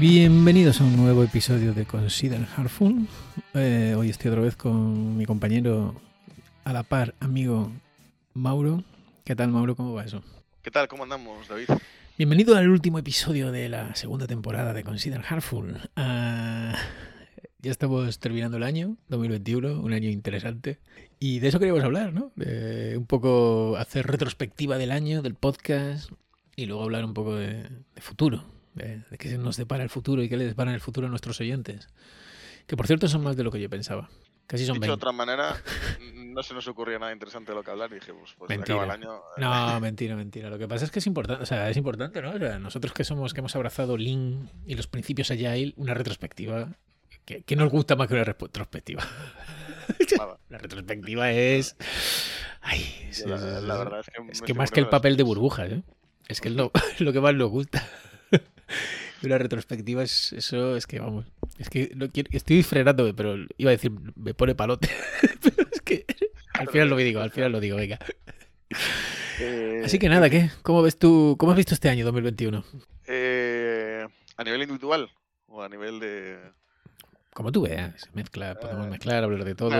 Bienvenidos a un nuevo episodio de Consider Heartful. Eh, hoy estoy otra vez con mi compañero a la par, amigo Mauro. ¿Qué tal, Mauro? ¿Cómo va eso? ¿Qué tal? ¿Cómo andamos, David? Bienvenido al último episodio de la segunda temporada de Consider Heartful. Ah, ya estamos terminando el año 2021, un año interesante. Y de eso queríamos hablar, ¿no? Un poco hacer retrospectiva del año, del podcast, y luego hablar un poco de, de futuro, de, de qué nos depara el futuro y qué les depara el futuro a nuestros oyentes. Que por cierto son más de lo que yo pensaba. Casi son Dicho de 20. otra manera, no se nos ocurría nada interesante de lo que hablar y dijimos, pues Mentira. acaba el año. eh, No, mentira, mentira. Lo que pasa es que es importante, o sea, es importante, ¿no? O sea, nosotros que somos, que hemos abrazado Lean y los principios Agile, una retrospectiva, que, que nos gusta más que una retrospectiva. nada. La retrospectiva es. Ay, sí, la, la verdad es que. Es que más que el papel de burbujas, ¿eh? Es que es lo, lo que más nos gusta. Una retrospectiva es eso, es que vamos. Es que no quiero- estoy frenándome, pero iba a decir, me pone palote. pero es que al final lo digo, al final lo digo, venga. Eh, Así que nada, ¿qué? ¿Cómo ves tú, cómo has visto este año 2021? eh, a nivel individual o a nivel de. Como tú veas, mezcla, podemos Eh, mezclar, hablar de todo.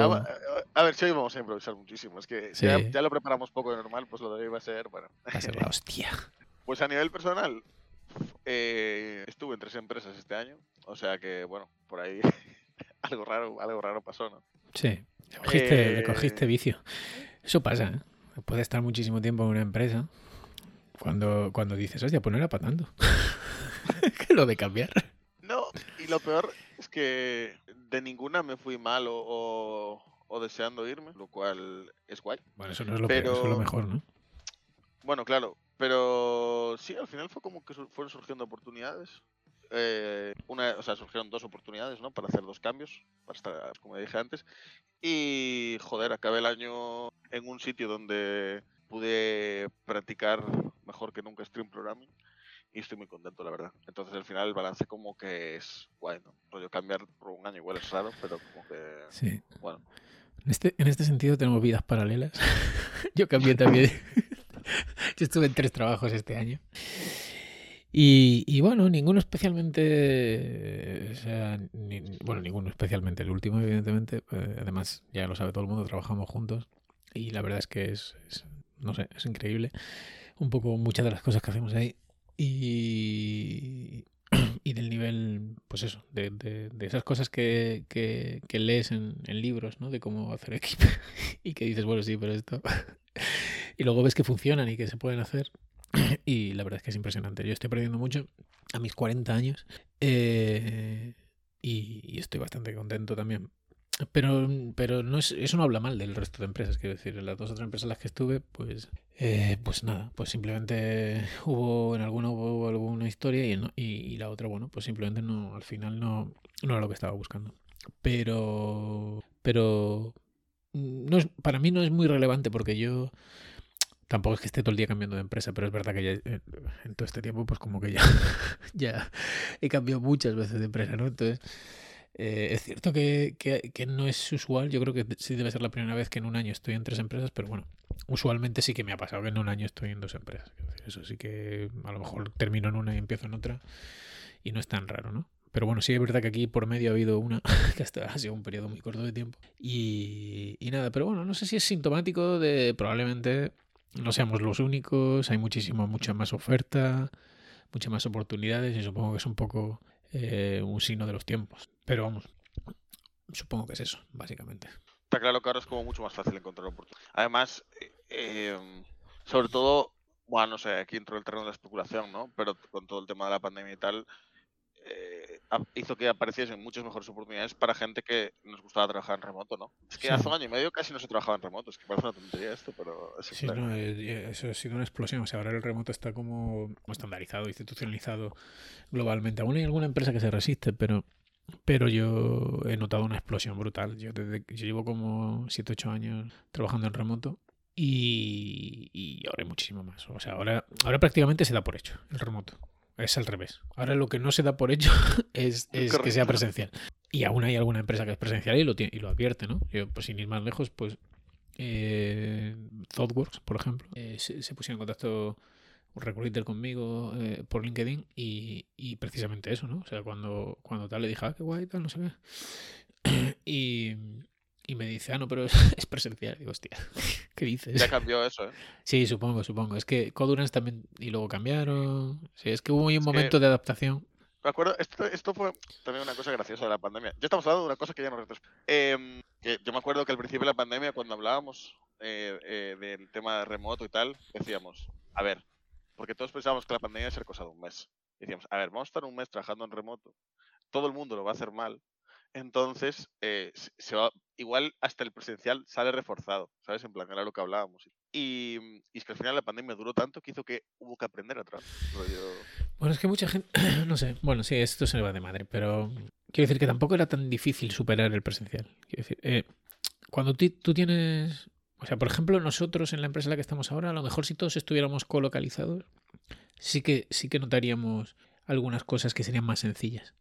A ver, si hoy vamos a improvisar muchísimo. Es que Sí. ya, ya lo preparamos poco de normal, pues lo de hoy va a ser. Bueno, Va a ser la hostia. pues a nivel personal, eh, estuve en tres empresas este año. O sea que, bueno, por ahí algo raro, algo raro pasó, ¿no? Sí, le cogiste, le Eh, cogiste vicio. Eso pasa, ¿eh? Puedes estar muchísimo tiempo en una empresa cuando, cuando dices, hostia, pues no era para tanto. que lo de cambiar. No, y lo peor es que de ninguna me fui mal o, o- o deseando irme, lo cual es guay. Bueno, eso no es lo peor, eso es lo mejor, ¿no? Bueno, claro, pero sí, al final fue como que su- fueron surgiendo oportunidades. Eh, una, o sea, surgieron dos oportunidades, ¿no? Para hacer dos cambios, para estar, como dije antes. Y, joder, acabé el año en un sitio donde pude practicar mejor que nunca stream programming. Y estoy muy contento, la verdad. Entonces, al final, el balance como que es guay, ¿no? Rollo cambiar por un año igual es raro, pero como que, Sí. bueno. En este, en este sentido tenemos vidas paralelas. Yo cambié también. Yo estuve en tres trabajos este año. Y, bueno, ninguno especialmente. ni- bueno, ninguno especialmente. El último, evidentemente. eh, además, ya lo sabe todo el mundo, trabajamos juntos. Y la verdad es que es, no sé, es increíble. Un poco muchas de las cosas que hacemos ahí. Y, y del nivel, pues eso, de, de- de esas cosas que, que- que lees en, en libros, ¿no? De cómo hacer equipo y que dices, bueno, sí, pero esto... y luego ves que funcionan y que se pueden hacer. y la verdad es que es impresionante. Yo estoy perdiendo mucho a mis 40 años eh, y, y estoy bastante contento también. Pero, pero no es, eso no habla mal del resto de empresas, quiero decir, en las dos otras empresas en las que estuve, pues, eh, pues nada, pues simplemente hubo, en alguna hubo alguna historia y, en y, y la otra, bueno, pues simplemente no, al final no, no era lo que estaba buscando. Pero, pero no es, para mí no es muy relevante porque yo tampoco es que esté todo el día cambiando de empresa, pero es verdad que ya, eh, en todo este tiempo, pues como que ya, ya he cambiado muchas veces de empresa, ¿no? Entonces, eh, es cierto que, que- no es usual, yo creo que sí debe ser la primera vez que en un año estoy en tres empresas, pero bueno, usualmente sí que me ha pasado que en un año estoy en dos empresas. Eso sí que a lo mejor termino en una y empiezo en otra y no es tan raro, ¿no? Pero bueno, sí es verdad que aquí por medio ha habido una, que hasta ha sido un periodo muy corto de tiempo. Y, y nada, pero bueno, no sé si es sintomático de probablemente no seamos los únicos, hay muchísima, mucha más oferta, muchas más oportunidades y supongo que es un poco eh, un signo de los tiempos. Pero vamos, supongo que es eso, básicamente. Está claro que ahora es como mucho más fácil encontrar oportunidades. Además, eh, sobre todo, bueno, no sé, aquí entró el terreno de la especulación, ¿no? Pero con todo el tema de la pandemia y tal, eh, hizo que apareciesen muchas mejores oportunidades para gente que nos gustaba trabajar en remoto, ¿no? Es que Sí. hace un año y medio casi no se trabajaba en remoto, es que parece una tontería esto, pero es Sí, claro. no, eh, eso ha sido una explosión. O sea, ahora el remoto está como estandarizado, institucionalizado globalmente. Aún hay alguna empresa que se resiste, pero, pero yo he notado una explosión brutal. Yo, desde, yo llevo como 7, 8 años trabajando en remoto y, y ahora hay muchísimo más. O sea, ahora, ahora prácticamente se da por hecho el remoto. Es al revés. Ahora lo que no se da por hecho es, es que sea presencial. Y aún hay alguna empresa que es presencial y lo, tiene, y lo advierte, ¿no? Yo, pues sin ir más lejos, pues eh, ThoughtWorks, por ejemplo, eh, se, se pusieron en contacto un recruiter conmigo eh, por LinkedIn y, y, precisamente eso, ¿no? O sea, cuando, cuando tal le dije, ah, qué guay, tal, no sé qué. y, y me dice, ah, no, pero es, presencial. Digo, hostia, ¿qué dices? Ya cambió eso, ¿eh? Sí, supongo, supongo. Es que Codurance también, y luego cambión. Sí, es que hubo un momento de adaptación. Me acuerdo, esto, esto, fue también una cosa graciosa de la pandemia. Ya estamos hablando de una cosa que ya no eh, Yo me acuerdo que al principio de la pandemia, cuando hablábamos eh, eh, del tema remoto y tal, decíamos, a ver, porque todos pensábamos que la pandemia iba a ser cosa de un mes. Decíamos, a ver, vamos a estar un mes trabajando en remoto, todo el mundo lo va a hacer mal, entonces, eh, se va, igual hasta el presencial sale reforzado, ¿sabes? En plan, era lo que hablábamos. Y, y, es que al final la pandemia duró tanto que hizo que hubo que aprender atrás. Bueno, es que mucha gente, no sé, bueno, sí, esto se le va de madre, pero quiero decir que tampoco era tan difícil superar el presencial. Quiero decir, eh, cuando tú tienes, o sea, por ejemplo, nosotros en la empresa en la que estamos ahora, a lo mejor si todos estuviéramos colocalizados, sí que, sí que notaríamos algunas cosas que serían más sencillas.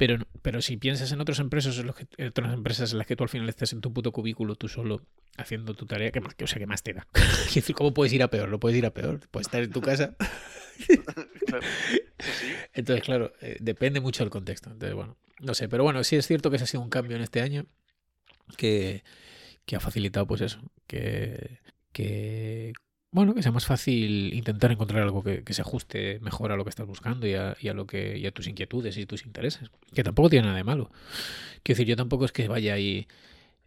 Pero, pero si piensas en otras empresas, en, otras empresas en las que tú al final estás en tu puto cubículo tú solo haciendo tu tarea, ¿qué más, o sea, ¿qué más te da? decir, ¿cómo puedes ir a peor? No puedes ir a peor, puedes estar en tu casa. Entonces, claro, eh, depende mucho del contexto. Entonces, bueno, no sé, pero bueno, sí es cierto que ese ha sido un cambio en este año que, que ha facilitado, pues eso, que, que bueno, que sea más fácil intentar encontrar algo que, se ajuste mejor a lo que estás buscando y a, lo que y a tus inquietudes y tus intereses. Que tampoco tiene nada de malo. Quiero decir, yo tampoco es que vaya ahí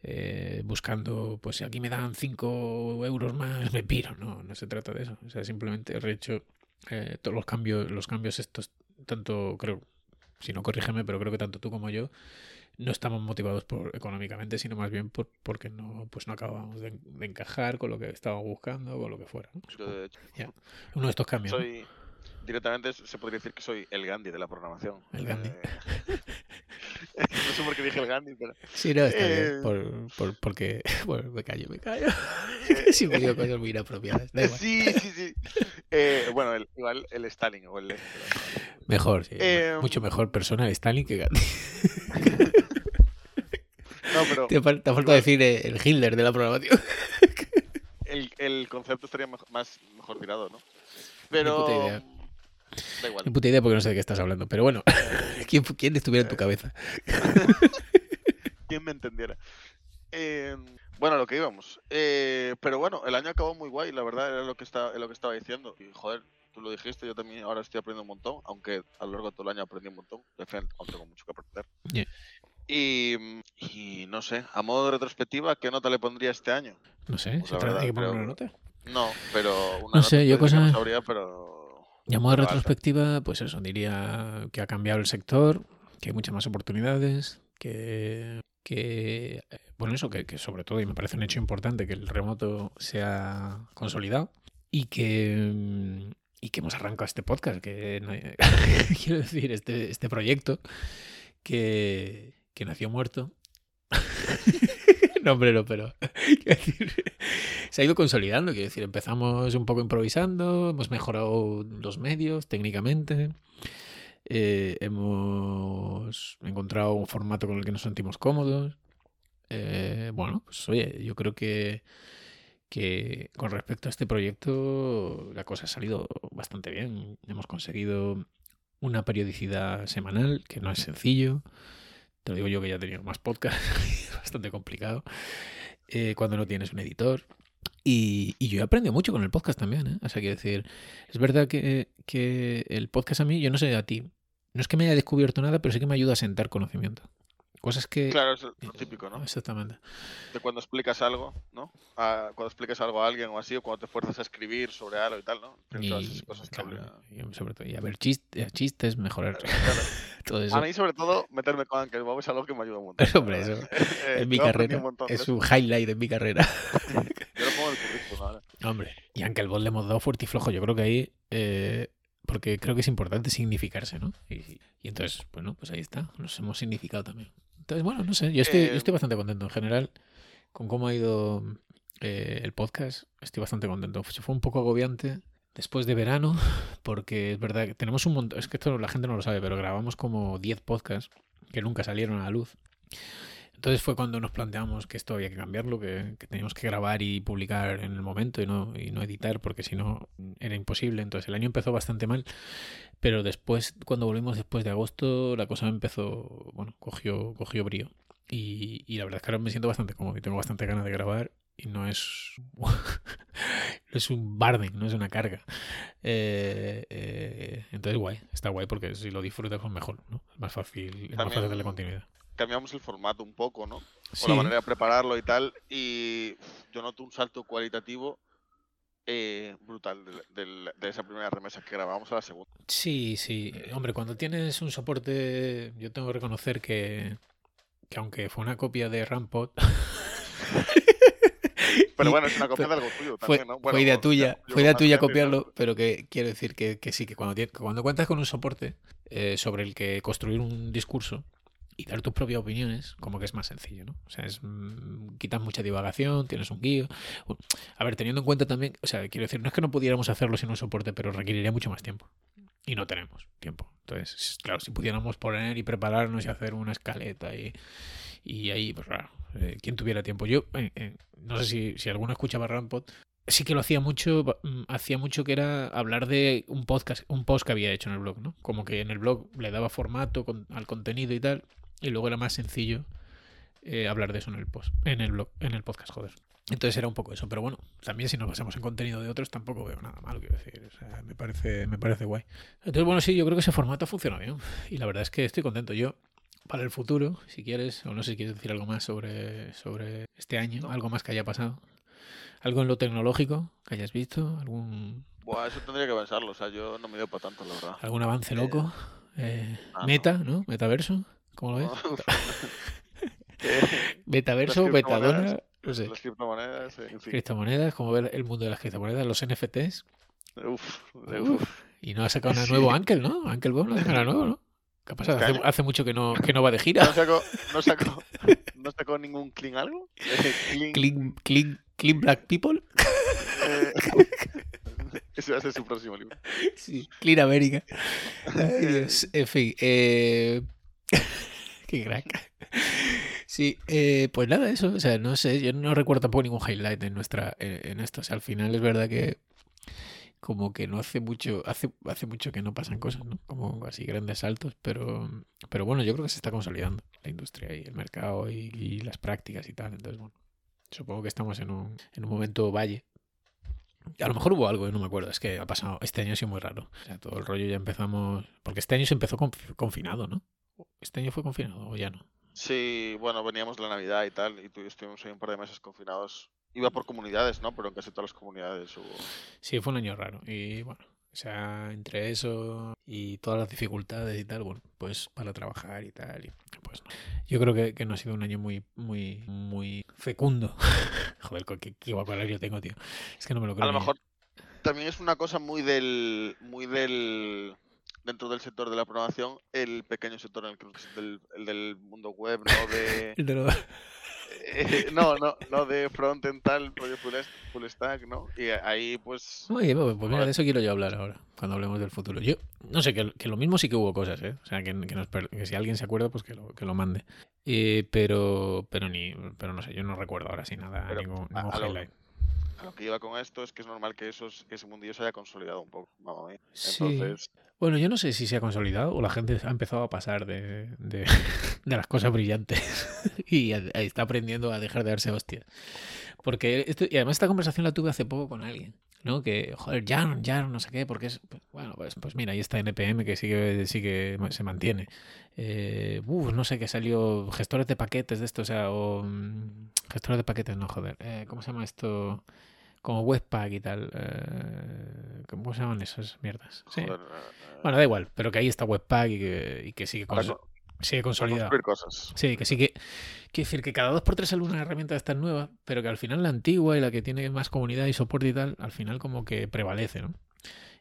eh, buscando, pues si aquí me dan 5 euros más, me piro. No, no se trata de eso. O sea, simplemente he hecho eh, todos los cambios, los cambios estos, tanto creo, si no corrígeme, pero creo que tanto tú como yo no estamos motivados por económicamente, sino más bien por, porque no, pues no acabamos de, encajar con lo que estábamos buscando, con lo que fuera. Uno de estos cambios. Soy, Directamente se podría decir que soy el Gandhi de la programación. El Gandhi. Eh, sé por qué dije el Gandhi, pero. Sí, no, está bien. Eh, por, por, porque. Bueno, me callo, me callo. me digo cosas muy inapropiadas. Sí, sí, sí. bueno, el, igual el Stalin o el. Mejor, sí. Mucho mejor persona el Stalin que Gandhi. No, pero. Te, falta, falta decir eh, el Hitler de la programación. El, el concepto estaría más mejor tirado, ¿no? Pero. Da igual. Ni puta idea porque no sé de qué estás hablando. Pero bueno, ¿quién, quién estuviera en tu cabeza? ¿Quién me entendiera? Eh, bueno, lo que íbamos. Eh, pero bueno, el año acabó muy guay, la verdad, era lo que, está, lo que estaba diciendo. Y joder, tú lo dijiste, yo también ahora estoy aprendiendo un montón, aunque a lo largo de todo el año aprendí un montón. De frente, aún tengo mucho que aprender. Y, y, no sé, a modo de retrospectiva, ¿qué nota le pondría este año? No sé, pues ¿se hay que poner una nota? No, pero una no sé, yo cosa... no sabría, pero... Y a modo de retrospectiva, pues eso, diría que ha cambiado el sector, que hay muchas más oportunidades, que, que bueno, eso, que, que sobre todo, y me parece un hecho importante, que el remoto se ha consolidado y que y que hemos arrancado este podcast, que quiero decir, este, este proyecto que, que nació muerto. no, hombre, no, pero se ha ido consolidando. Quiero decir, empezamos un poco improvisando, hemos mejorado los medios técnicamente. Eh, hemos encontrado un formato con el que nos sentimos cómodos. Eh, bueno, pues oye, yo creo que, que con respecto a este proyecto la cosa ha salido bastante bien. Hemos conseguido una periodicidad semanal, que no es sencillo. Te lo digo yo que ya he tenido más podcast, es bastante complicado. Eh, cuando no tienes un editor. Y, yo he aprendido mucho con el podcast también, ¿eh? O sea, quiero decir, es verdad que, que el podcast a mí, yo no sé a ti, no es que me haya descubierto nada, pero sí que me ayuda a sentar conocimiento. Cosas que... Claro, es lo típico, ¿no? Exactamente. De cuando explicas algo, ¿no? cuando explicas algo a alguien o así, o cuando te fuerzas a escribir sobre algo y tal, ¿no? Y, sobre todo, y a ver chistes, chistes mejorar todo eso. A mí, sobre todo, meterme con Ankel Bob es algo que me ayuda un montón. Hombre, eso. en mi carrera. es un highlight en mi carrera. El currículum ahora. Hombre, y Ankel Bob le hemos dado fuerte y flojo. Yo creo que ahí... Eh, porque creo que es importante significarse, ¿no? Y, y, entonces, bueno, pues ahí está, nos hemos significado también. Entonces, bueno, no sé, yo estoy, estoy eh, bastante contento en general con cómo ha ido eh, el podcast. Estoy bastante contento. Se fue un poco agobiante después de verano, porque es verdad que tenemos un montón, es que esto la gente no lo sabe, pero grabamos como 10 podcasts que nunca salieron a la luz. Entonces fue cuando nos planteamos que esto había que cambiarlo, que, que teníamos que grabar y publicar en el momento y no, y no editar, porque si no era imposible. Entonces el año empezó bastante mal, pero después, cuando volvimos después de agosto, la cosa empezó, bueno, cogió, cogió brío. Y, y la verdad es que ahora me siento bastante cómodo y tengo bastante ganas de grabar y no es es un barden, no es una carga. Eh, eh, entonces guay, está guay porque si lo disfrutas pues mejor, ¿no? Es más fácil, es más fácil darle continuidad. Cambiamos el formato un poco, ¿no? Por Sí, la manera de prepararlo y tal. Y yo noto un salto cualitativo eh, brutal de, esa primera remesa que grabamos a la segunda. sí, sí. Hombre, cuando tienes un soporte, yo tengo que reconocer que, que aunque fue una copia de Rampot, Pero bueno, es una copia fue- de algo tuyo fue, también, ¿no? fue Bueno, idea o- tuya, fue idea tuya copiarlo, ¿no? pero que quiero decir que, que sí, que cuando, cuando cuentas con un soporte eh, sobre el que construir un discurso y dar tus propias opiniones, como que es más sencillo, ¿no? O sea, es, mm, quitas mucha divagación, tienes un guío. A ver, teniendo en cuenta también, o sea, quiero decir, no es que no pudiéramos hacerlo sin un soporte, pero requeriría mucho más tiempo. Y no tenemos tiempo. Entonces, claro, si pudiéramos poner y prepararnos y hacer una escaleta y, y ahí, pues claro, eh, quien tuviera tiempo. Yo, eh, eh, no sé si, si alguno escuchaba Rampot, sí que lo hacía mucho, mm, hacía mucho que era hablar de un podcast, un post que había hecho en el blog, ¿no? Como que en el blog le daba formato al contenido y tal, y luego era más sencillo eh, hablar de eso en el post, en el blog, en el podcast, joder. Entonces era un poco eso, pero bueno, también si nos basamos en contenido de otros tampoco veo nada malo, quiero decir, o sea, me parece, me parece guay. Entonces, bueno, sí, yo creo que ese formato funciona bien y la verdad es que estoy contento. Yo, para el futuro, si quieres, o no sé si quieres decir algo más sobre, sobre este año, algo más que haya pasado, algo en lo tecnológico que hayas visto, algún, Buah, eso tendría que pensarlo. O sea, yo no me dio para tanto, la verdad. algún avance Eh, loco, Eh, ah, no. meta, ¿no? Metaverso, ¿cómo lo ves? Metaverso, Metadona, no sé. Las criptomonedas, en fin. Criptomonedas, como ver el mundo de las criptomonedas, los NFTs. Uf, de- Uf. uf. Y no ha sacado Sí. nuevo Ankel, ¿no? Ankel Bomb no ha sacado nada nuevo, ¿no? ¿Qué ha pasado? ¿Este Hace, mucho que no, que no va de gira. ¿No sacó, no sacó, no sacó ningún clean algo? Eh, clean, Clean, clean, clean Black People. eh, ese va a ser su próximo libro. Sí, Clean. Ay, Dios. En fin. Eh... Qué crack. Sí, eh, pues nada, eso. O sea, no sé, yo no recuerdo tampoco ningún highlight en nuestra, en, esto. O sea, al final es verdad que como que no hace mucho, hace, hace mucho que no pasan cosas, ¿no? Como así grandes saltos, pero, pero bueno, yo creo que se está consolidando la industria y el mercado y, las prácticas y tal. Entonces, bueno, supongo que estamos en un, en un momento valle. A lo mejor hubo algo, no me acuerdo. Es que ha pasado. Este año ha sido muy raro. O sea, todo el rollo ya empezamos. Porque este año se empezó conf- confinado, ¿no? ¿Este año fue confinado o ya no? Sí, bueno, veníamos de la Navidad y tal, y estuvimos ahí un par de meses confinados. Iba por comunidades, ¿no? Pero en casi todas las comunidades hubo... Sí, fue un año raro. Y bueno, o sea, entre eso y todas las dificultades y tal, bueno, pues para trabajar y tal, y pues no. Yo creo que, que no ha sido un año muy, muy, muy fecundo. Joder, qué, qué vocabulario tengo, tío. Es que no me lo creo. A lo mejor también es una cosa muy del... Muy del... Dentro del sector de la programación, el pequeño sector en el que del, el del mundo web, ¿no? De... De eh, no, no, no de frontend tal, rollo full, full stack, ¿no? Y ahí pues... Oye, pues mira, Joder. de eso quiero yo hablar ahora, cuando hablemos del futuro. Yo, no sé, que, que lo mismo sí que hubo cosas, ¿eh? O sea, que, que, nos que si alguien se acuerda, pues que lo, que lo mande. Eh, pero, pero ni, pero no sé, yo no recuerdo ahora sí nada, Pero ningún, a- ningún a lo- highlight. A lo que iba con esto es que es normal que, esos, ese mundillo se haya consolidado un poco, mamá mía. Sí. Entonces, Bueno, yo no sé si se ha consolidado o la gente ha empezado a pasar de, de, de las cosas brillantes y a- a- está aprendiendo a dejar de darse hostias. Porque esto, y además esta conversación la tuve hace poco con alguien, ¿no? Que, joder, ya, ya no sé qué, porque es, pues, bueno, pues, pues mira, ahí está NPM que sí que, sí que se mantiene. Eh, uf, no sé qué salió, gestores de paquetes de esto, o sea, o mm, gestores de paquetes, no, joder, eh, ¿cómo se llama esto? Como Webpack y tal. eh, ¿Cómo se llaman esas mierdas? Sí. joder, eh, Bueno, da igual, pero que ahí está Webpack y que, y que sigue, conso- co- sigue consolidado. cosas. Sí, que sí que. Quiero decir que cada dos por tres sale una herramienta de estas nuevas, pero que al final la antigua y la que tiene más comunidad y soporte y tal, al final como que prevalece, ¿no?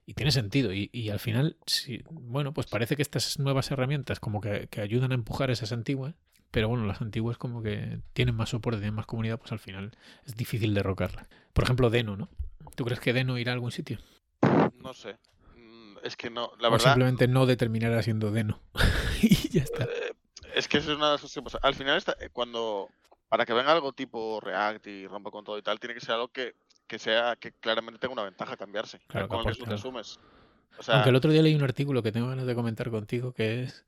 Y tiene sentido. Y, y al final, sí, bueno, pues parece que estas nuevas herramientas como que, que ayudan a empujar esas antiguas, pero bueno, las antiguas como que tienen más soporte, tienen más comunidad, pues al final es difícil derrocarlas. Por ejemplo, Deno, ¿no? ¿Tú crees que Deno irá a algún sitio? No sé. Mm, Es que no, la o verdad. simplemente no determinará siendo Deno. y ya está. eh, Es que eso es una de las cosas. Al final, está, eh, cuando para que venga algo tipo React y rompa con todo y tal, tiene que ser algo que, que sea que claramente tenga una ventaja cambiarse. Claro, con que lo que tú te asumes. O sea, Aunque el otro día leí un artículo que tengo ganas de comentar contigo que es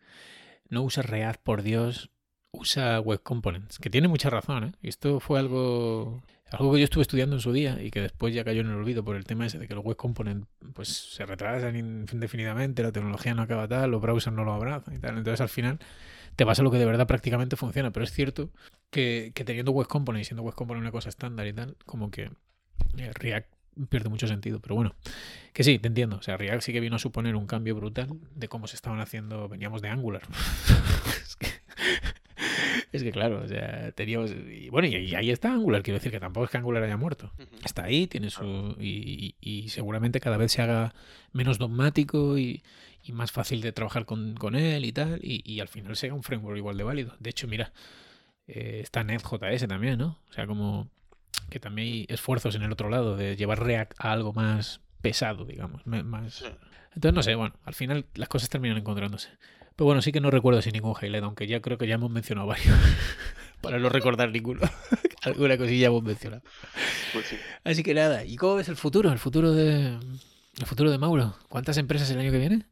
no usa React, por Dios, usa Web Components, que tiene mucha razón, ¿eh? Esto fue algo algo que yo estuve estudiando en su día y que después ya cayó en el olvido por el tema ese de que los Web Components pues se retrasan indefinidamente, la tecnología no acaba tal, los browsers no lo abrazan y tal. Entonces al final te pasa lo que de verdad prácticamente funciona, pero es cierto que, que teniendo Web Components y siendo Web Component una cosa estándar y tal, como que eh, React pierde mucho sentido, pero bueno, que sí, te entiendo. O sea, React sí que vino a suponer un cambio brutal de cómo se estaban haciendo, veníamos de Angular. es, que, es que claro, o sea, teníamos... Y bueno, y, y ahí está Angular, quiero decir que tampoco es que Angular haya muerto. Está ahí, tiene su... Y, y- y seguramente cada vez se haga menos dogmático y, más fácil de trabajar con, con él y tal, y, al final sea un framework igual de válido. De hecho, mira, eh, está Nest.js también, ¿no? O sea, como que también hay esfuerzos en el otro lado de llevar React a algo más pesado, digamos, más... Entonces, no sé, bueno, al final las cosas terminan encontrándose. Pero bueno, sí que no recuerdo sin ningún highlight, aunque ya creo que ya hemos mencionado varios. Para no recordar ninguno. Alguna cosilla hemos mencionado. Pues sí. Así que nada, ¿y cómo ves el futuro? El futuro de. El futuro de Mauro. ¿Cuántas empresas el año que viene?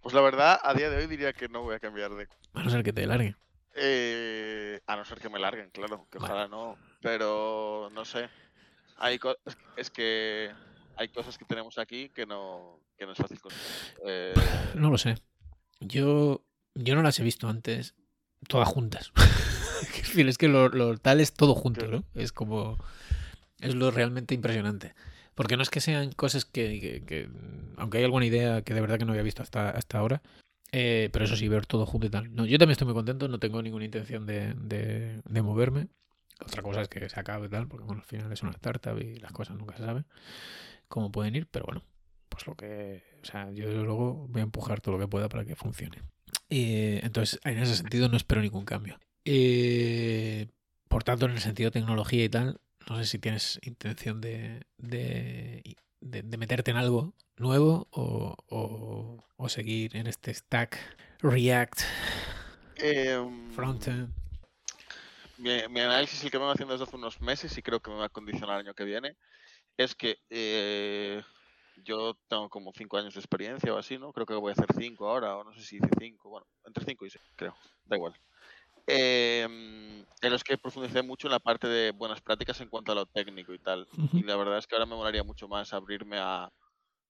Pues la verdad, a día de hoy diría que no voy a cambiar de. A no ser que te largue. Eh, a no ser que me larguen, claro, que ojalá no. Pero no sé. Hay co- es- es que hay cosas que tenemos aquí que no, que no es fácil conseguir. Eh, No lo sé. Yo, yo no las he visto antes todas juntas. Es que lo, lo tal es todo junto, ¿no? Es como. Es lo realmente impresionante. Porque no es que sean cosas que, que- que- aunque hay alguna idea que de verdad que no había visto hasta, hasta ahora, eh, pero eso sí, ver todo junto y tal. No, yo también estoy muy contento, no tengo ninguna intención de, de- de moverme. Otra cosa es que se acabe y tal, porque bueno, al final es una startup y las cosas nunca se saben cómo pueden ir, pero bueno, pues lo que. O sea, yo desde luego voy a empujar todo lo que pueda para que funcione. Eh, entonces, en ese sentido no espero ningún cambio. Eh, por tanto, en el sentido de tecnología y tal, no sé si tienes intención de, de, de- de meterte en algo nuevo o, o- o seguir en este stack React, em, frontend. mi, mi análisis, el que vengo haciendo desde hace unos meses y creo que me va a condicionar el año que viene, es que eh, yo tengo como 5 años de experiencia o así, ¿no? Creo que voy a hacer 5 ahora, o no sé si hice 5, bueno, entre 5 y 6, creo, da igual. Em, en los que profundicé mucho en la parte de buenas prácticas en cuanto a lo técnico y tal. Y la verdad es que ahora me molaría mucho más abrirme a,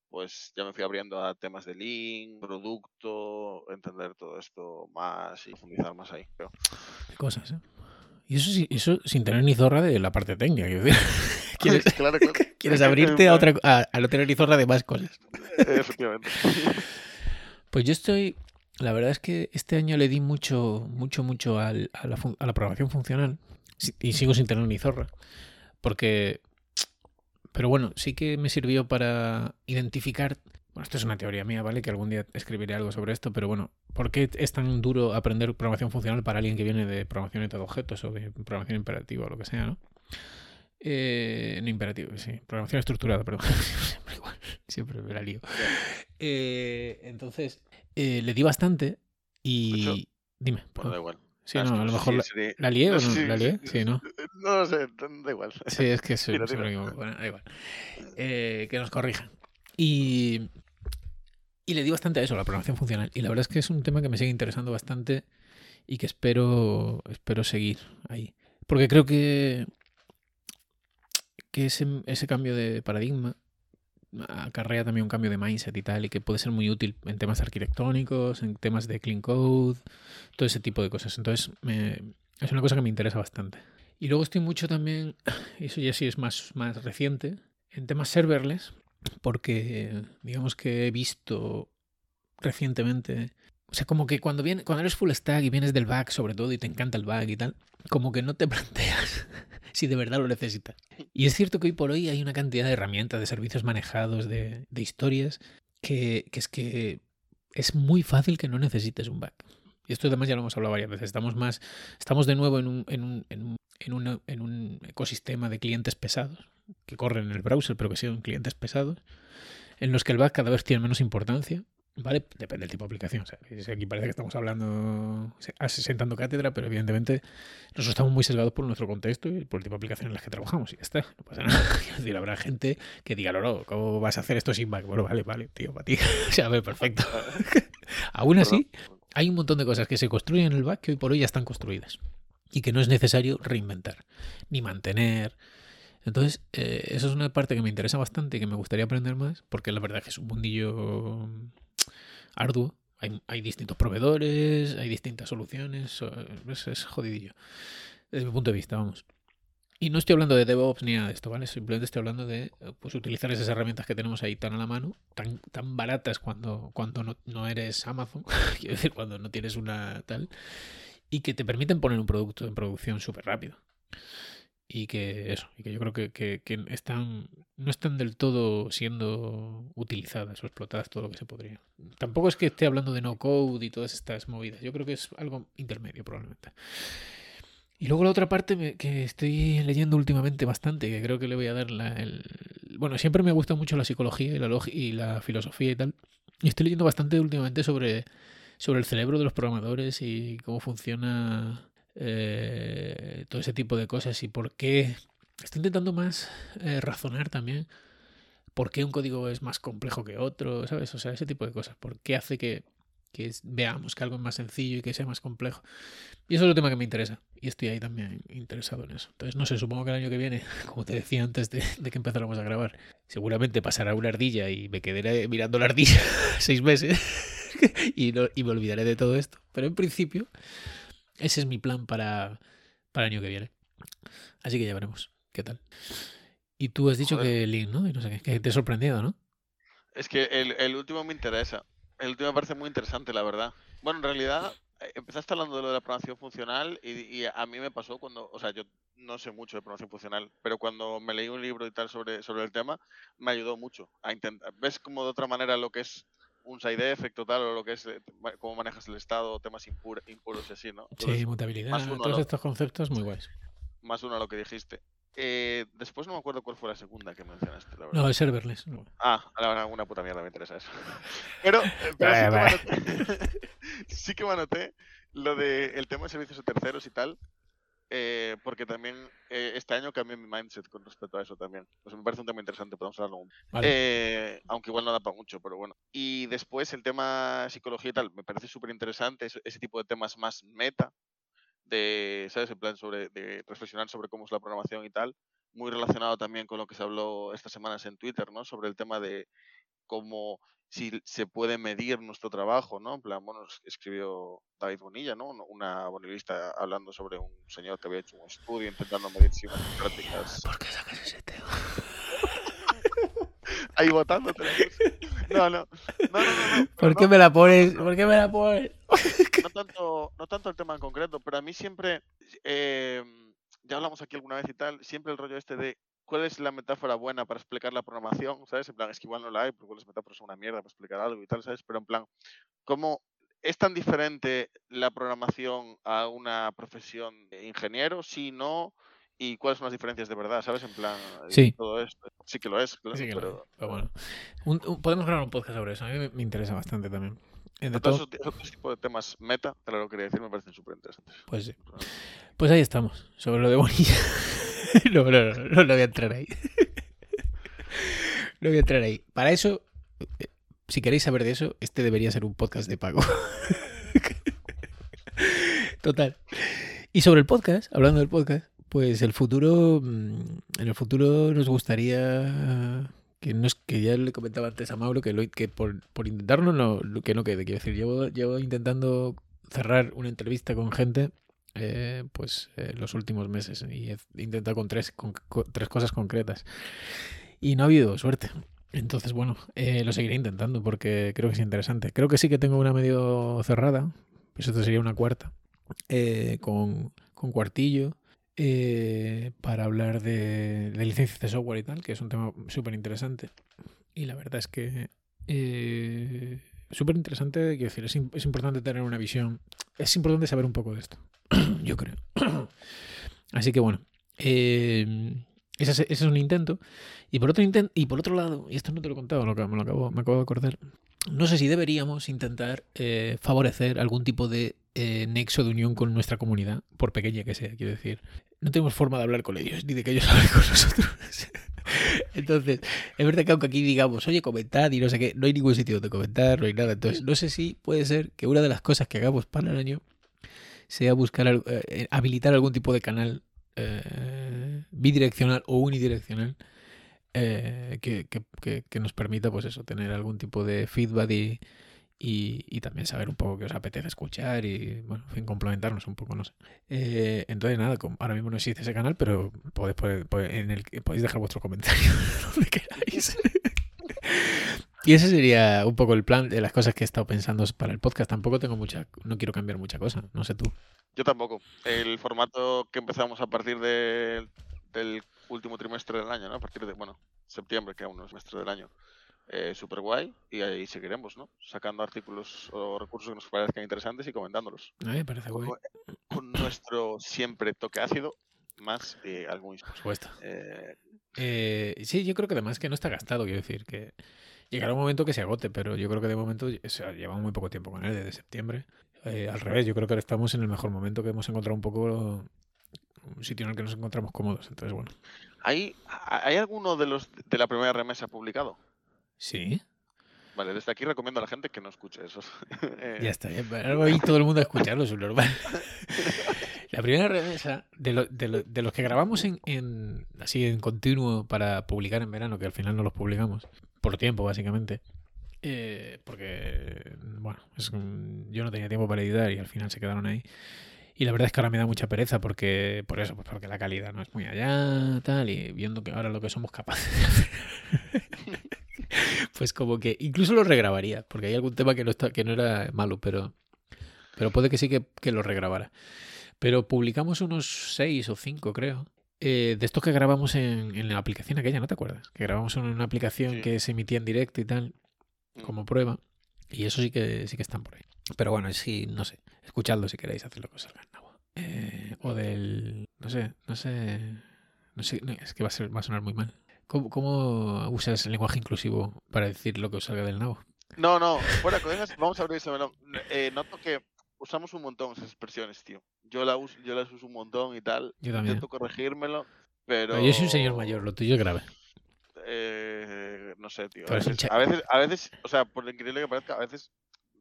pues ya me fui abriendo a temas de link, producto, entender todo esto más y profundizar más ahí. creo. Qué cosas, ¿eh? Y eso, eso sin tener ni zorra de la parte técnica. quiero decir. ¿Quieres, claro, claro. quieres abrirte a otra a, a no tener ni zorra de más cosas. Efectivamente. Pues yo estoy. La verdad es que este año le di mucho, mucho, mucho al- a, la, a la programación funcional. Y sigo sin tener ni zorra. Porque. Pero bueno, sí que me sirvió para identificar. Bueno, esto es una teoría mía, ¿vale? Que algún día escribiré algo sobre esto, pero bueno, ¿por qué es tan duro aprender programación funcional para alguien que viene de programación a objetos o de programación imperativa o lo que sea, ¿no? Eh, no imperativo, sí. Programación estructurada, perdón. siempre igual. Siempre me la lío. Eh, entonces, eh, le di bastante y... Dime. Bueno, da igual. sí, Ah, no, a lo mejor la, la lié o no. ¿La lié? Sí, ¿no? No lo sé, da igual. Sí, es que soy, Tira. Bueno, da igual. Eh, que nos corrijan. Y, y le di bastante a eso, la programación funcional. Y la verdad es que es un tema que me sigue interesando bastante y que espero, espero seguir ahí. Porque creo que, que ese, ese cambio de paradigma acarrea también un cambio de mindset y tal, y que puede ser muy útil en temas arquitectónicos, en temas de clean code, todo ese tipo de cosas. Entonces, es una cosa que me interesa bastante. Y luego estoy mucho también, y eso ya sí es más, más reciente, en temas serverless, porque digamos que he visto recientemente, o sea, como que cuando, viene, cuando eres full stack y vienes del back sobre todo y te encanta el back y tal, como que no te planteas si de verdad lo necesitas. Y es cierto que hoy por hoy hay una cantidad de herramientas, de servicios manejados, de, historias, que, es que es muy fácil que no necesites un back. Y esto además ya lo hemos hablado varias veces. Estamos más, estamos de nuevo en un, en un, ecosistema de clientes pesados, que corren en el browser, pero que son clientes pesados, en los que el back cada vez tiene menos importancia. ¿Vale? Depende del tipo de aplicación. O sea, aquí parece que estamos hablando, sentando cátedra, pero evidentemente nosotros estamos muy sesgados por nuestro contexto y por el tipo de aplicación en las que trabajamos. Y ya está, no pasa nada. Es decir, habrá gente que diga, no, ¿cómo vas a hacer esto sin Mac? Bueno, vale, vale, tío, para ti. o sea, a perfecto. Aún así, hay un montón de cosas que se construyen en el back que hoy por hoy ya están construidas y que no es necesario reinventar ni mantener. Entonces, eh, eso es una parte que me interesa bastante y que me gustaría aprender más, porque la verdad es que es un mundillo arduo. Hay, hay distintos proveedores, hay distintas soluciones, es, es jodidillo. Desde mi punto de vista, vamos. Y no estoy hablando de DevOps ni nada de esto, ¿vale? Simplemente estoy hablando de pues, utilizar esas herramientas que tenemos ahí tan a la mano, tan, tan baratas cuando, cuando no, no eres Amazon, quiero decir, cuando no tienes una tal, y que te permiten poner un producto en producción súper rápido y que eso, y que yo creo que, que, están, no están del todo siendo utilizadas o explotadas todo lo que se podría. Tampoco es que esté hablando de no code y todas estas movidas, yo creo que es algo intermedio probablemente. Y luego la otra parte que estoy leyendo últimamente bastante, que creo que le voy a dar la. Bueno, siempre me gusta mucho la psicología y la, y la filosofía y tal. Y estoy leyendo bastante últimamente sobre, sobre el cerebro de los programadores y cómo funciona eh, todo ese tipo de cosas y por qué. Estoy intentando más eh, razonar también por qué un código es más complejo que otro, ¿sabes? O sea, ese tipo de cosas. ¿Por qué hace que, que veamos que algo es más sencillo y que sea más complejo? Y eso es el tema que me interesa. Y estoy ahí también interesado en eso. Entonces, no sé, supongo que el año que viene, como te decía antes de, de que empezáramos a grabar, seguramente pasará una ardilla y me quedaré mirando la ardilla seis meses y, no, y me olvidaré de todo esto. Pero en principio, ese es mi plan para, para el año que viene. Así que ya veremos qué tal. Y tú has dicho que Link, ¿no? Y no sé qué, que te ha sorprendido, ¿no? Es que el, el, último me interesa. El último me parece muy interesante, la verdad. Bueno, en realidad, eh, empezaste hablando de lo de la programación funcional y, y, a mí me pasó cuando, o sea, yo no sé mucho de programación funcional, pero cuando me leí un libro y tal sobre, sobre el tema, me ayudó mucho a intentar. ¿Ves como de otra manera lo que es un side effect total o lo que es eh, cómo manejas el estado, temas impuros y así, ¿no? sí, mutabilidad, todos estos conceptos muy guays. Más uno a lo que dijiste. Eh, después no me acuerdo cuál fue la segunda que mencionaste. La no, es serverless. Ah, a la verdad, una puta mierda me interesa eso. Pero, pero sí, que me anoté, sí, que me anoté, lo de el tema de servicios a terceros y tal. Eh, porque también eh, este año cambié mi mindset con respecto a eso también. Pues me parece un tema interesante, podemos hablarlo. Eh, aunque igual no da para mucho, pero bueno. Y después el tema psicología y tal, me parece súper interesante ese, tipo de temas más meta, de, ¿sabes? En plan, sobre, de reflexionar sobre cómo es la programación y tal. Muy relacionado también con lo que se habló estas semanas en Twitter, ¿no? Sobre el tema de cómo si se puede medir nuestro trabajo, ¿no? En plan, bueno, escribió David Bonilla, ¿no? Una bonilista hablando sobre un señor que había hecho un estudio intentando medir si unas prácticas. ¿Por qué sacas ese tema? Ahí votando. No, no. No, no, no, ¿Por qué me la pones? ¿Por qué me la pones? no, tanto, no tanto el tema en concreto, pero a mí siempre, eh, ya hablamos aquí alguna vez y tal, siempre el rollo este de cuál es la metáfora buena para explicar la programación, ¿sabes? En plan, es que igual no la hay, porque las metáforas son una mierda para explicar algo y tal, ¿sabes? Pero en plan, ¿cómo es tan diferente la programación a una profesión de ingeniero? Si no, ¿y cuáles son las diferencias de verdad, ¿sabes? En plan, sí. todo esto. Sí que lo es, claro, sí que pero... Lo es. pero bueno, podemos grabar un podcast sobre eso, a mí me, interesa bastante también. De todos esos, tipos de temas meta, te lo quería decir, me parecen súper interesantes. Pues sí. Pues ahí estamos, sobre lo de Bonilla. no, no, no, no, voy a entrar ahí. no voy a entrar ahí. Para eso, eh, si queréis saber de eso, este debería ser un podcast de pago. Total. Y sobre el podcast, hablando del podcast, pues el futuro, mm, en el futuro nos gustaría que no que ya le comentaba antes a Mauro que, lo, por, por intentarlo no, que no quede. Quiero decir, llevo, llevo intentando cerrar una entrevista con gente eh, pues eh, los últimos meses y he intentado con tres, con, tres cosas concretas y no ha habido suerte. Entonces, bueno, eh, lo seguiré intentando porque creo que es interesante. Creo que sí que tengo una medio cerrada, pues esto sería una cuarta, con, con cuartillo. para hablar de, de, licencias de software y tal, que es un tema súper interesante. Y la verdad es que súper interesante, quiero decir, es, es, importante tener una visión, es importante saber un poco de esto, yo creo. Así que bueno, eh, ese, es, un intento. Y por otro intento, y por otro lado, y esto no te lo he contado, me, lo acabo, me acabo de acordar, no sé si deberíamos intentar eh, favorecer algún tipo de eh, nexo de unión con nuestra comunidad, por pequeña que sea, quiero decir. No tenemos forma de hablar con ellos, ni de que ellos hablen con nosotros. Entonces, es verdad que aunque aquí digamos, oye, comentad y no sé qué, no hay ningún sitio donde comentar, no hay nada. Entonces, no sé si puede ser que una de las cosas que hagamos para el año sea buscar, eh, habilitar algún tipo de canal bidireccional o unidireccional eh, que, que, nos permita, pues eso, tener algún tipo de feedback y, y, también saber un poco qué os apetece escuchar y, bueno, en fin, complementarnos un poco, no sé. Eh, entonces, nada, ahora mismo no existe ese canal, pero podéis, en el, podéis dejar vuestro comentario donde queráis. Y ese sería un poco el plan de las cosas que he estado pensando para el podcast. Tampoco tengo mucha, no quiero cambiar mucha cosa, no sé tú. Yo tampoco. El formato que empezamos a partir del último trimestre del año, ¿no? A partir de, bueno, septiembre, que aún no es semestre del año. Eh, Súper guay y ahí seguiremos, ¿no? Sacando artículos o recursos que nos parezcan interesantes y comentándolos. Me parece guay. Con, nuestro siempre toque ácido, más eh, algún... Por supuesto. Eh, eh... sí, yo creo que además que no está gastado, quiero decir, que llegará un momento que se agote, pero yo creo que de momento o sea, llevamos muy poco tiempo con él, desde septiembre. Eh, al revés, yo creo que ahora estamos en el mejor momento que hemos encontrado un poco un sitio en el que nos encontramos cómodos. Entonces, bueno. ¿Hay, ¿hay alguno de los de la primera remesa publicado? Sí. Vale, desde aquí recomiendo a la gente que no escuche eso. Eh, ya está, algo ahí todo el mundo a escucharlo, es normal. la primera remesa de, de, los que grabamos en, en, así en continuo para publicar en verano, que al final no los publicamos, por tiempo básicamente. Eh, porque, bueno, yo no tenía tiempo para editar y al final se quedaron ahí. Y la verdad es que ahora me da mucha pereza porque, por eso, pues porque la calidad no es muy allá, tal, y viendo que ahora lo que somos capaces pues como que incluso lo regrabaría, porque hay algún tema que no, está, que no era malo, pero, pero puede que sí que, que lo regrabara. Pero publicamos unos seis o cinco, creo. Eh, de estos que grabamos en, en, la aplicación aquella, ¿no te acuerdas? Que grabamos en una aplicación que se emitía en directo y tal, mm. como prueba. Y eso sí que sí que están por ahí. Pero bueno, sí, no sé. Escuchadlo si queréis hacer lo que os salga eh, o del. No sé, no sé. No sé, es que va a, ser, va a sonar muy mal. ¿Cómo, ¿Cómo, usas el lenguaje inclusivo para decir lo que os salga del nabo? No, no, fuera vamos a abrir ese eh, Noto que usamos un montón esas expresiones, tío. Yo, la uso, yo las uso un montón y tal. Yo también. Intento corregírmelo, pero. yo soy un señor mayor, lo tuyo es grave. Eh, no sé, tío. A veces, a veces, a veces, o sea, por lo increíble que parezca, a veces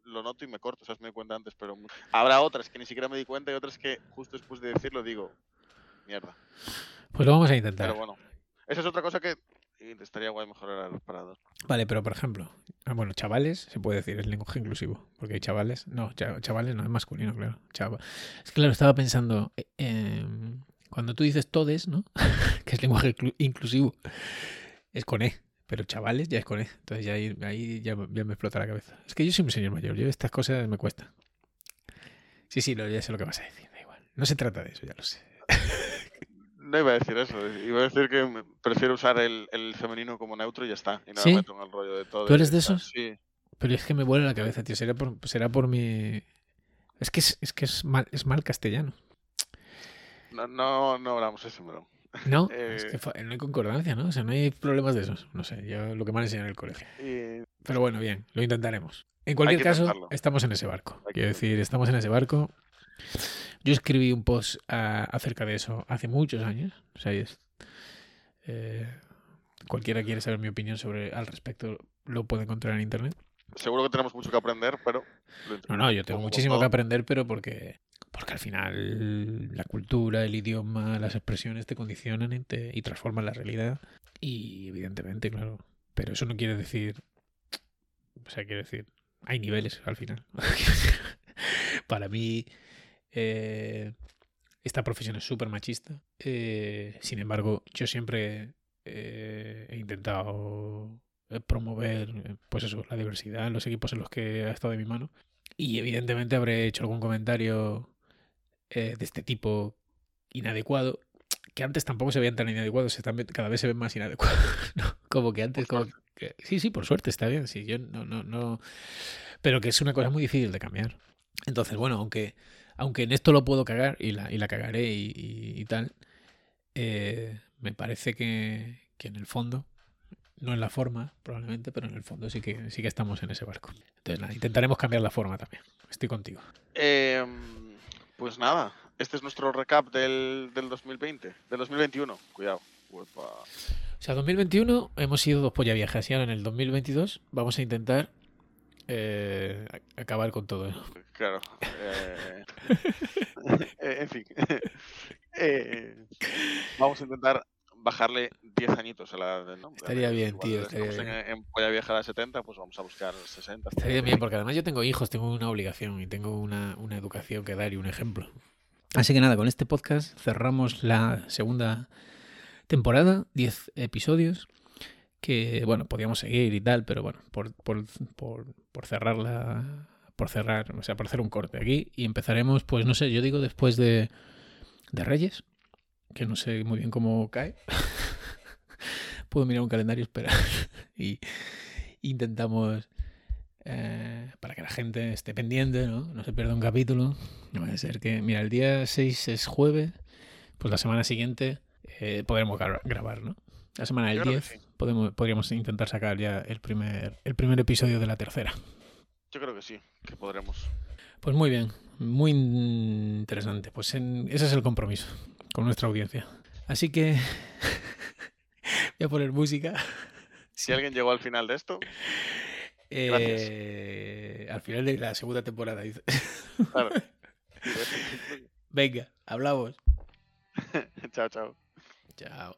lo noto y me corto, o sea, me di cuenta antes, pero habrá otras que ni siquiera me di cuenta y otras que justo después de decirlo digo, mierda. Pues lo vamos a intentar. Pero bueno, esa es otra cosa que estaría guay mejorar para dos. Vale, pero por ejemplo, ah, bueno, chavales, se puede decir, es lenguaje inclusivo, porque hay chavales, no, chavales no, es masculino, claro. Chava. Es que claro, estaba pensando, eh, cuando tú dices todes, ¿no? que es lenguaje inclusivo, es con E. Pero chavales ya es con él. Entonces ya ahí, ya, me explota la cabeza. Es que yo soy un señor mayor. Yo estas cosas me cuestan. Sí, sí, ya sé lo que vas a decir. Da igual. No se trata de eso, ya lo sé. No iba a decir eso. Iba a decir que prefiero usar el, femenino como neutro y ya está. Y nada meto en el rollo de todo. ¿Tú eres de esos? Sí. Pero es que me vuela la cabeza, tío. Será por, será por mi. Es que es, que es mal, es mal castellano. No, no, no hablamos eso, pero. No, es que eh, no hay concordancia, ¿no? O sea, no hay problemas de esos. No sé, yo lo que me han enseñado en el colegio. Pero bueno, bien, lo intentaremos. En cualquier caso, estamos en ese barco. Quiero decir, estamos en ese barco. Yo escribí un post acerca de eso hace muchos años. O sea, es, eh, cualquiera quiere saber mi opinión sobre al respecto, lo puede encontrar en internet. Seguro que tenemos mucho que aprender, pero... No, no, yo tengo muchísimo que aprender, pero porque porque al final la cultura, el idioma, las expresiones te condicionan y, y transforman la realidad. Y evidentemente, claro. Pero eso no quiere decir. O sea, quiere decir. Hay niveles al final. Para mí. Eh, esta profesión es súper machista. Eh, sin embargo, yo siempre eh, he intentado promover pues eso, la diversidad en los equipos en los que ha estado de mi mano. Y evidentemente habré hecho algún comentario eh, de este tipo inadecuado, que antes tampoco se veían tan inadecuados, cada vez se ven más inadecuados, Como que antes, como sí, sí, por suerte está bien, sí, yo no, no, no, pero que es una cosa muy difícil de cambiar. Entonces, bueno, aunque, aunque en esto lo puedo cagar y la, y la cagaré y, tal, eh, me parece que, que en el fondo No en la forma, probablemente, pero en el fondo sí que, sí que estamos en ese barco. Entonces, nada, intentaremos cambiar la forma también. Estoy contigo. Eh, pues nada, este es nuestro recap del, del 2020, del 2021. Cuidado. Uepa. O sea, 2021 hemos sido dos polla viejas y ahora en el 2022 vamos a intentar eh, a- acabar con todo. ¿no? Claro. eh, eh, en fin. Eh, vamos a intentar bajarle 10 añitos a la edad del nombre. Estaría bien, tío, estaría en, en Polla Vieja de 70, pues vamos a buscar 60. Estaría bien, porque además yo tengo hijos, tengo una obligación y tengo una, una educación que dar y un ejemplo. Así que nada, con este podcast cerramos la segunda temporada, 10 episodios, que bueno, podíamos seguir y tal, pero bueno, por, por, por, por cerrarla, por cerrar, o sea, por hacer un corte aquí y empezaremos, pues no sé, yo digo después de, de Reyes, que no sé muy bien cómo cae. Puedo mirar un calendario, espera, y intentamos eh, para que la gente esté pendiente, ¿no? No se pierda un capítulo. No a ser que, mira, el día 6 es jueves, pues la semana siguiente eh, podremos gra- grabar, ¿no? La semana del Yo creo que 10 sí. podemos, podríamos intentar sacar ya el primer, el primer episodio de la tercera. Yo creo que sí, que podremos. Pues muy bien, muy interesante. Pues en- ese es el compromiso con nuestra audiencia. Así que voy a poner música. Si alguien llegó al final de esto, Eh, al final de la segunda temporada. dice. claro. Venga, hablamos. chao, chao. Chao.